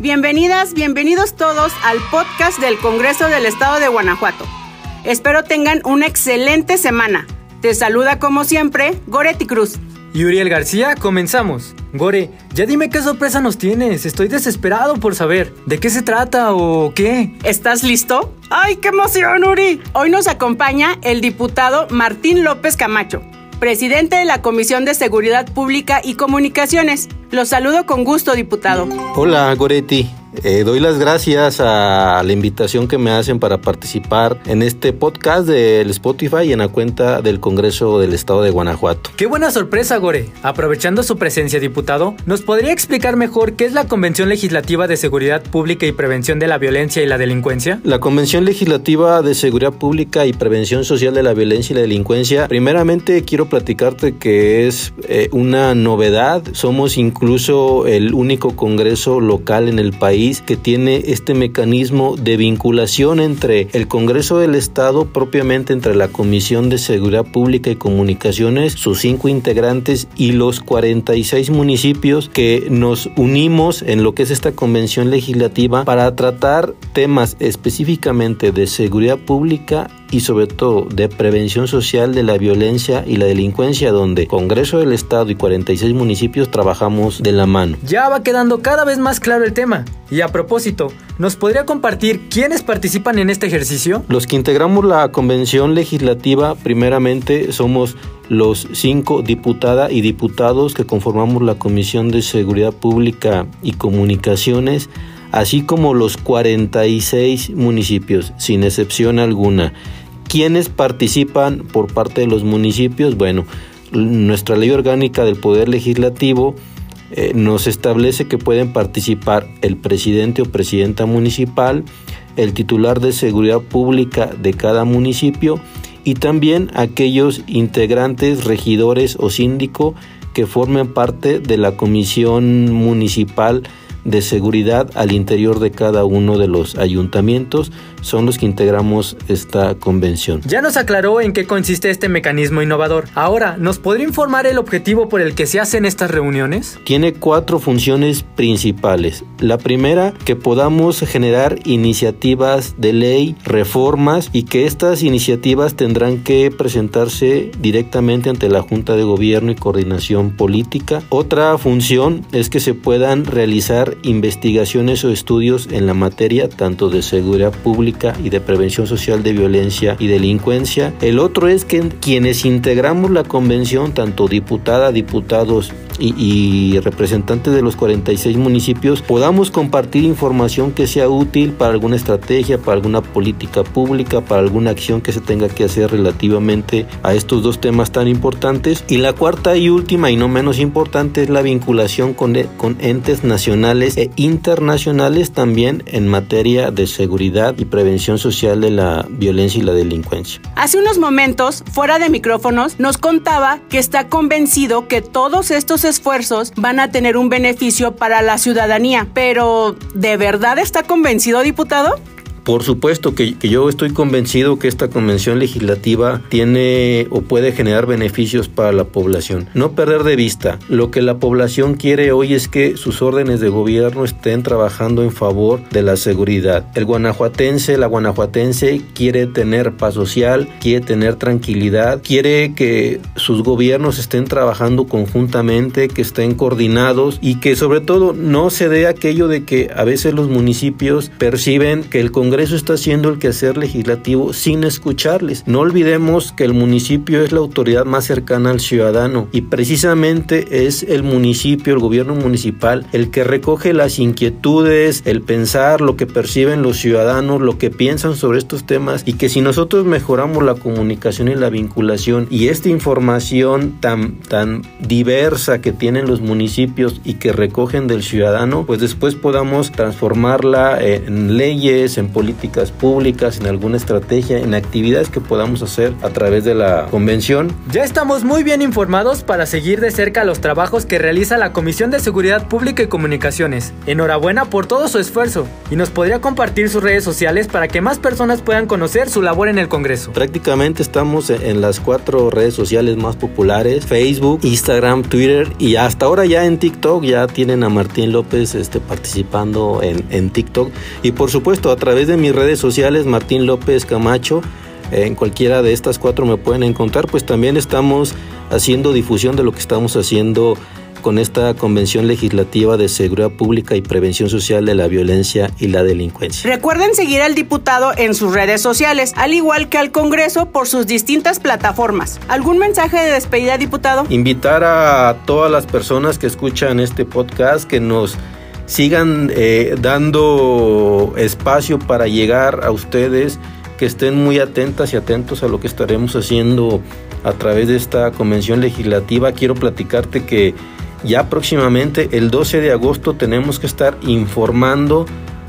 Bienvenidas, bienvenidos todos al podcast del Congreso del Estado de Guanajuato. Espero tengan una excelente semana. Te saluda como siempre Goretti Cruz. Y Uriel García, comenzamos. Gore, ya dime qué sorpresa nos tienes. Estoy desesperado por saber de qué se trata o qué. ¿Estás listo? ¡Ay, qué emoción, Uri! Hoy nos acompaña el diputado Martín López Camacho, presidente de la Comisión de Seguridad Pública y Comunicaciones. Los saludo con gusto, diputado. Hola, Goretti. Eh, doy las gracias a la invitación que me hacen para participar en este podcast del Spotify y en la cuenta del Congreso del Estado de Guanajuato. Qué buena sorpresa, Gore. Aprovechando su presencia, diputado, ¿nos podría explicar mejor qué es la Convención Legislativa de Seguridad Pública y Prevención de la Violencia y la Delincuencia? La Convención Legislativa de Seguridad Pública y Prevención Social de la Violencia y la Delincuencia, primeramente quiero platicarte que es eh, una novedad. Somos incluso el único Congreso local en el país que tiene este mecanismo de vinculación entre el Congreso del Estado, propiamente entre la Comisión de Seguridad Pública y Comunicaciones, sus cinco integrantes y los 46 municipios que nos unimos en lo que es esta convención legislativa para tratar temas específicamente de seguridad pública y sobre todo de prevención social de la violencia y la delincuencia donde Congreso del Estado y 46 municipios trabajamos de la mano. Ya va quedando cada vez más claro el tema. Y a propósito, ¿nos podría compartir quiénes participan en este ejercicio? Los que integramos la convención legislativa primeramente somos los cinco diputadas y diputados que conformamos la Comisión de Seguridad Pública y Comunicaciones así como los 46 municipios, sin excepción alguna. ¿Quiénes participan por parte de los municipios? Bueno, nuestra ley orgánica del Poder Legislativo eh, nos establece que pueden participar el presidente o presidenta municipal, el titular de seguridad pública de cada municipio y también aquellos integrantes, regidores o síndico que formen parte de la comisión municipal de seguridad al interior de cada uno de los ayuntamientos son los que integramos esta convención. Ya nos aclaró en qué consiste este mecanismo innovador. Ahora, ¿nos podría informar el objetivo por el que se hacen estas reuniones? Tiene cuatro funciones principales. La primera, que podamos generar iniciativas de ley, reformas y que estas iniciativas tendrán que presentarse directamente ante la Junta de Gobierno y Coordinación Política. Otra función es que se puedan realizar investigaciones o estudios en la materia tanto de seguridad pública y de prevención social de violencia y delincuencia. El otro es que quienes integramos la convención, tanto diputada, diputados y, representantes de los 46 municipios, podamos compartir información que sea útil para alguna estrategia, para alguna política pública, para alguna acción que se tenga que hacer relativamente a estos dos temas tan importantes. Y la cuarta y última y no menos importante es la vinculación con, con entes nacionales e internacionales también en materia de seguridad y prevención social de la violencia y la delincuencia. Hace unos momentos, fuera de micrófonos, nos contaba que está convencido que todos estos esfuerzos van a tener un beneficio para la ciudadanía. Pero, ¿de verdad está convencido, diputado? Por supuesto que, yo estoy convencido que esta convención legislativa tiene o puede generar beneficios para la población. No perder de vista, lo que la población quiere hoy es que sus órdenes de gobierno estén trabajando en favor de la seguridad. El guanajuatense, la guanajuatense quiere tener paz social, quiere tener tranquilidad, quiere que sus gobiernos estén trabajando conjuntamente, que estén coordinados y que sobre todo no se dé aquello de que a veces los municipios perciben que el Congreso Congreso está haciendo el quehacer legislativo sin escucharles. No olvidemos que el municipio es la autoridad más cercana al ciudadano y precisamente es el municipio, el gobierno municipal, el que recoge las inquietudes, el pensar, lo que perciben los ciudadanos, lo que piensan sobre estos temas y que si nosotros mejoramos la comunicación y la vinculación y esta información tan, tan diversa que tienen los municipios y que recogen del ciudadano, pues después podamos transformarla en leyes, en políticas públicas, en alguna estrategia, en actividades que podamos hacer a través de la convención. Ya estamos muy bien informados para seguir de cerca los trabajos que realiza la Comisión de Seguridad Pública y Comunicaciones. Enhorabuena por todo su esfuerzo y nos podría compartir sus redes sociales para que más personas puedan conocer su labor en el Congreso. Prácticamente estamos en las cuatro redes sociales más populares, Facebook, Instagram, Twitter y hasta ahora ya en TikTok ya tienen a Martín López este, participando en, en TikTok y por supuesto a través de mis redes sociales Martín López Camacho en cualquiera de estas cuatro me pueden encontrar, pues también estamos haciendo difusión de lo que estamos haciendo con esta Convención Legislativa de Seguridad Pública y Prevención Social de la Violencia y la Delincuencia. Recuerden seguir al diputado en sus redes sociales, al igual que al Congreso por sus distintas plataformas. ¿Algún mensaje de despedida, diputado? Invitar a todas las personas que escuchan este podcast que nos sigan eh, dando espacio para llegar a ustedes, que estén muy atentas y atentos a lo que estaremos haciendo a través de esta convención legislativa. Quiero platicarte que ya próximamente, el 12 de agosto, tenemos que estar informando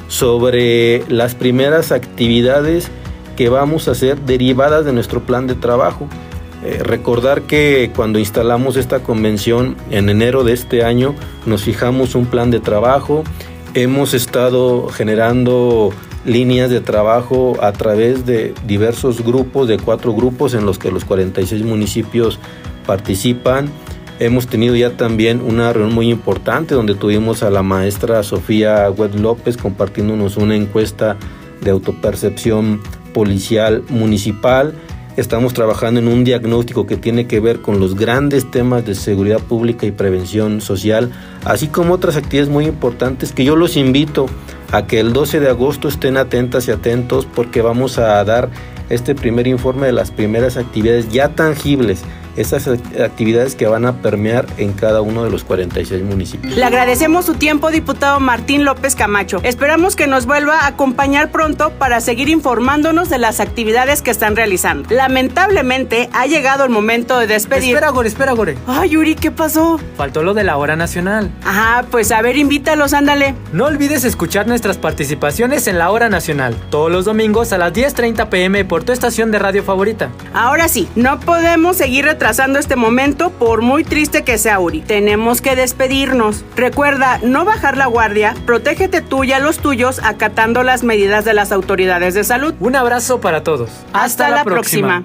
sobre las primeras actividades que vamos a hacer derivadas de nuestro plan de trabajo. Eh, recordar que cuando instalamos esta convención en enero de este año nos fijamos un plan de trabajo, hemos estado generando líneas de trabajo a través de diversos grupos, de cuatro grupos en los que los 46 municipios participan. Hemos tenido ya también una reunión muy importante donde tuvimos a la maestra Sofía Wed López compartiéndonos una encuesta de autopercepción policial municipal. Estamos trabajando en un diagnóstico que tiene que ver con los grandes temas de seguridad pública y prevención social, así como otras actividades muy importantes que yo los invito a que el 12 de agosto estén atentas y atentos porque vamos a dar este primer informe de las primeras actividades ya tangibles esas actividades que van a permear en cada uno de los 46 municipios. Le agradecemos su tiempo, diputado Martín López Camacho. Esperamos que nos vuelva a acompañar pronto para seguir informándonos de las actividades que están realizando. Lamentablemente ha llegado el momento de despedir. Espera, Gore, espera, Gore. Ay, Yuri, ¿qué pasó? Faltó lo de la hora nacional. Ajá, pues a ver, invítalos, ándale. No olvides escuchar nuestras participaciones en la hora nacional, todos los domingos a las 10.30 pm por tu estación de radio favorita. Ahora sí, no podemos seguir trazando este momento por muy triste que sea Uri. Tenemos que despedirnos. Recuerda no bajar la guardia, protégete tú y a los tuyos acatando las medidas de las autoridades de salud. Un abrazo para todos. Hasta, la, próxima.